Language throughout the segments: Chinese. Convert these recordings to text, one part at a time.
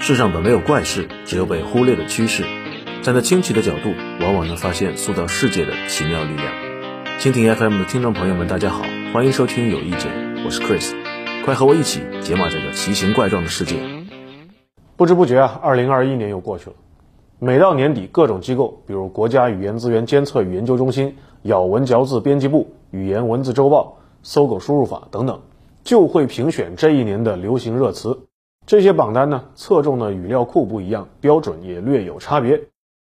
世上本没有怪事，只有被忽略的趋势。站在清奇的角度，往往能发现塑造世界的奇妙力量。蜻蜓 FM 的听众朋友们，大家好，欢迎收听有意见，我是 Chris，快和我一起解码这个奇形怪状的世界。不知不觉啊，二零二一年又过去了。每到年底，各种机构，比如国家语言资源监测与研究中心、咬文嚼字编辑部、语言文字周报、搜狗输入法等等，就会评选这一年的流行热词。这些榜单呢，侧重的语料库不一样，标准也略有差别。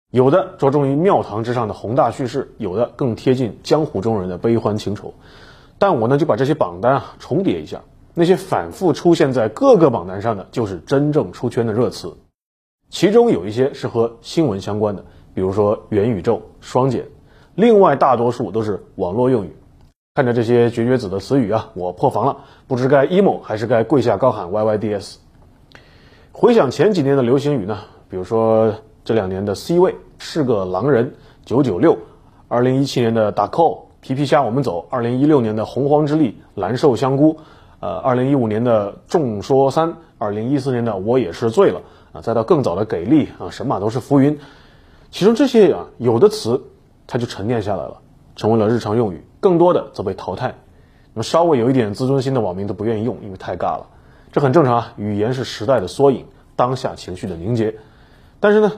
有的着重于庙堂之上的宏大叙事，有的更贴近江湖中人的悲欢情仇。但我呢就把这些榜单啊重叠一下，那些反复出现在各个榜单上的，就是真正出圈的热词。其中有一些是和新闻相关的，比如说元宇宙、双减；另外大多数都是网络用语。看着这些绝绝子的词语啊，我破防了，不知该 emo 还是该跪下高喊 yyds。回想前几年的流行语呢，比如说。这两年的 C 位是个狼人，九九六，二零一七年的打 call 皮皮虾我们走，二零一六年的洪荒之力蓝瘦香菇，呃，二零一五年的众说三，二零一四年的我也是醉了啊，再到更早的给力啊，神马都是浮云，其中这些啊有的词它就沉淀下来了，成为了日常用语，更多的则被淘汰，那么稍微有一点自尊心的网民都不愿意用，因为太尬了，这很正常啊，语言是时代的缩影，当下情绪的凝结，但是呢。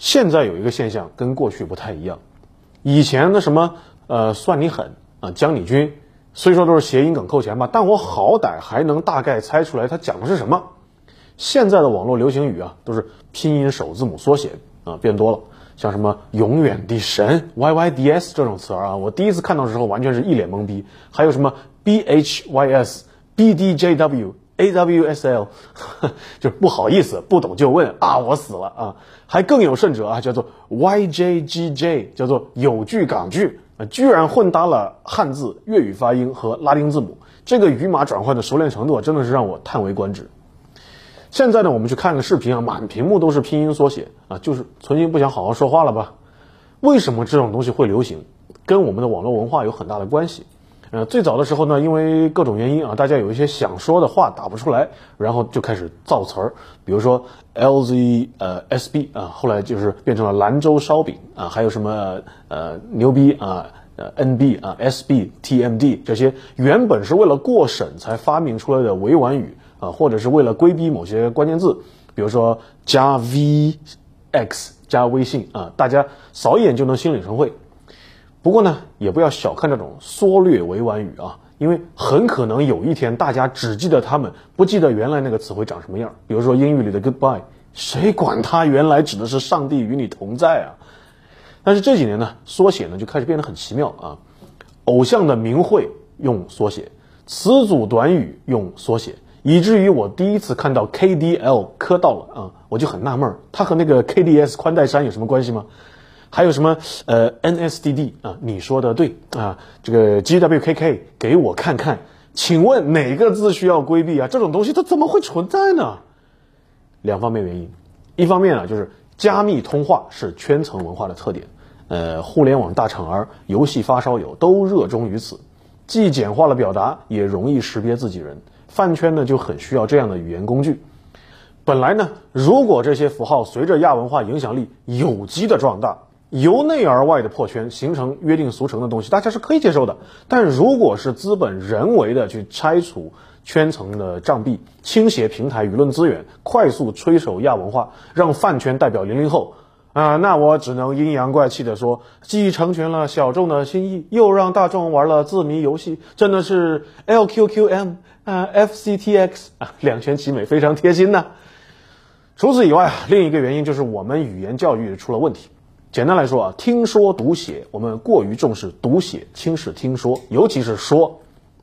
现在有一个现象跟过去不太一样，以前的什么呃算你狠啊将你军，虽说都是谐音梗扣钱吧，但我好歹还能大概猜出来它讲的是什么。现在的网络流行语啊，都是拼音首字母缩写啊变多了，像什么永远的神 Y Y D S 这种词儿啊，我第一次看到的时候完全是一脸懵逼。还有什么 B H Y S、B D J W A W S L，就不好意思，不懂就问啊，我死了啊！还更有甚者啊，叫做 Y J G J，叫做有句港句啊，居然混搭了汉字、粤语发音和拉丁字母，这个语码转换的熟练程度真的是让我叹为观止。现在呢，我们去看个视频啊，满屏幕都是拼音缩写啊，就是存心不想好好说话了吧？为什么这种东西会流行？跟我们的网络文化有很大的关系。呃，最早的时候呢，因为各种原因啊，大家有一些想说的话打不出来，然后就开始造词儿，比如说 LZ 呃 SB 啊，后来就是变成了兰州烧饼啊，还有什么呃牛逼啊呃 NB 啊 SB TMD 这些原本是为了过审才发明出来的委婉语啊，或者是为了规避某些关键字，比如说加 VX 加微信啊，大家扫一眼就能心领神会。不过呢，也不要小看这种缩略委婉语啊，因为很可能有一天大家只记得他们，不记得原来那个词汇长什么样。比如说英语里的 goodbye，谁管它原来指的是上帝与你同在啊？但是这几年呢，缩写呢就开始变得很奇妙啊。偶像的名讳用缩写，词组短语用缩写，以至于我第一次看到 KDL 磕到了啊，我就很纳闷，它和那个 KDS 宽带山有什么关系吗？还有什么呃 NSDD 啊？你说的对啊，这个 GWKK 给我看看，请问哪个字需要规避啊？这种东西它怎么会存在呢？两方面原因，一方面啊就是加密通话是圈层文化的特点，呃，互联网大厂儿、游戏发烧友都热衷于此，既简化了表达，也容易识别自己人，饭圈呢就很需要这样的语言工具。本来呢，如果这些符号随着亚文化影响力有机的壮大。由内而外的破圈形成约定俗成的东西，大家是可以接受的。但如果是资本人为的去拆除圈层的障壁，倾斜平台舆论资源，快速吹手亚文化，让饭圈代表零零后啊，那我只能阴阳怪气的说，既成全了小众的心意，又让大众玩了字谜游戏，真的是 LQQM 啊，FCTX 啊，两全其美，非常贴心呐。除此以外啊，另一个原因就是我们语言教育出了问题。简单来说啊，听说读写，我们过于重视读写，轻视听说，尤其是说，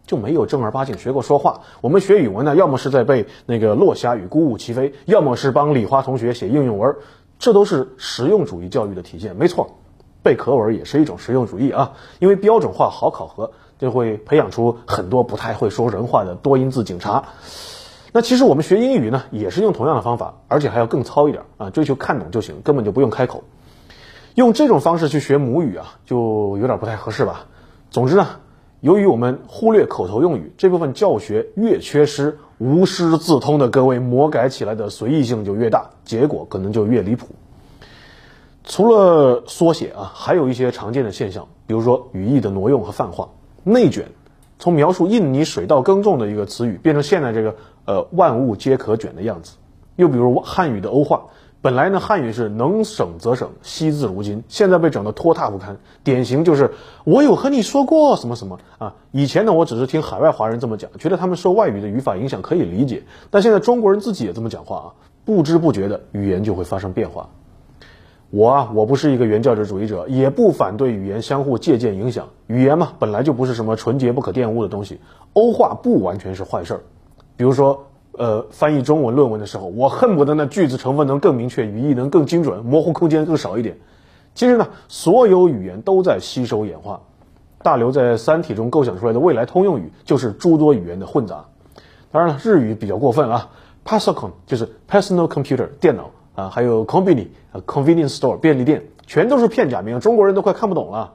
就没有正儿八经学过说话。我们学语文呢，要么是在背那个《落霞与孤鹜齐飞》，要么是帮李华同学写应用文，这都是实用主义教育的体现。没错，背课文也是一种实用主义啊，因为标准化好考核，就会培养出很多不太会说人话的多音字警察。那其实我们学英语呢，也是用同样的方法，而且还要更糙一点啊，追求看懂就行，根本就不用开口。用这种方式去学母语啊，就有点不太合适吧。总之呢，由于我们忽略口头用语这部分教学越缺失，无师自通的各位魔改起来的随意性就越大，结果可能就越离谱。除了缩写啊，还有一些常见的现象，比如说语义的挪用和泛化、内卷，从描述印尼水稻耕种的一个词语，变成现在这个呃万物皆可卷的样子。又比如汉语的欧化，本来呢汉语是能省则省，惜字如金，现在被整得拖沓不堪。典型就是我有和你说过什么什么啊，以前呢我只是听海外华人这么讲，觉得他们受外语的语法影响可以理解，但现在中国人自己也这么讲话啊，不知不觉的语言就会发生变化。我啊，我不是一个原教旨主义者，也不反对语言相互借鉴影响。语言嘛，本来就不是什么纯洁不可玷污的东西，欧化不完全是坏事儿。比如说，呃，翻译中文论文的时候，我恨不得那句子成分能更明确，语义能更精准，模糊空间更少一点。其实呢，所有语言都在吸收演化。大刘在《三体》中构想出来的未来通用语，就是诸多语言的混杂。当然了，日语比较过分啊 p a s o c o n 就是 personal computer 电脑。啊，还有 convenience convenience store 便利店，全都是片假名，中国人都快看不懂了。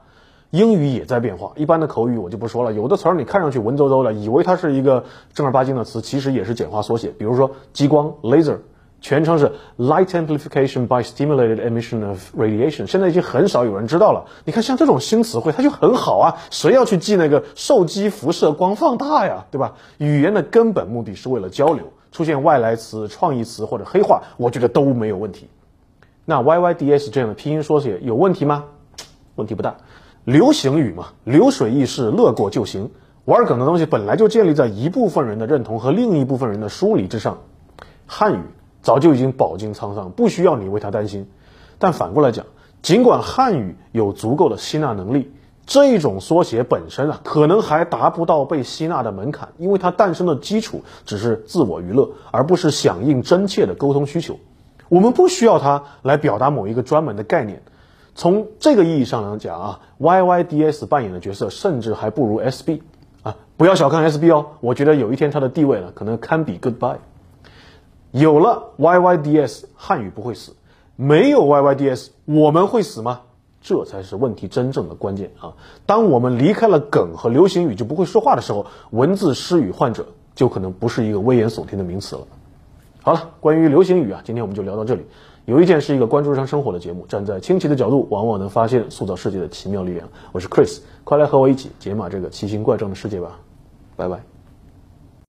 英语也在变化，一般的口语我就不说了，有的词儿你看上去文绉绉的，以为它是一个正儿八经的词，其实也是简化缩写。比如说激光 laser，全称是 light amplification by stimulated emission of radiation，现在已经很少有人知道了。你看像这种新词汇，它就很好啊，谁要去记那个受激辐射光放大呀，对吧？语言的根本目的是为了交流。出现外来词、创意词或者黑话，我觉得都没有问题。那 YYDS 这样的拼音缩写有问题吗？问题不大。流行语嘛，流水易逝，乐过就行。玩梗的东西本来就建立在一部分人的认同和另一部分人的疏离之上。汉语早就已经饱经沧桑，不需要你为它担心。但反过来讲，尽管汉语有足够的吸纳能力。这种缩写本身啊，可能还达不到被吸纳的门槛，因为它诞生的基础只是自我娱乐，而不是响应真切的沟通需求。我们不需要它来表达某一个专门的概念。从这个意义上来讲啊，YYDS 扮演的角色甚至还不如 SB 啊！不要小看 SB 哦，我觉得有一天它的地位呢，可能堪比 Goodbye。有了 YYDS，汉语不会死；没有 YYDS，我们会死吗？这才是问题真正的关键啊！当我们离开了梗和流行语就不会说话的时候，文字失语患者就可能不是一个危言耸听的名词了。好了，关于流行语啊，今天我们就聊到这里。有一件是一个关注日常生活的节目，站在清奇的角度，往往能发现塑造世界的奇妙力量。我是 Chris，快来和我一起解码这个奇形怪状的世界吧！拜拜。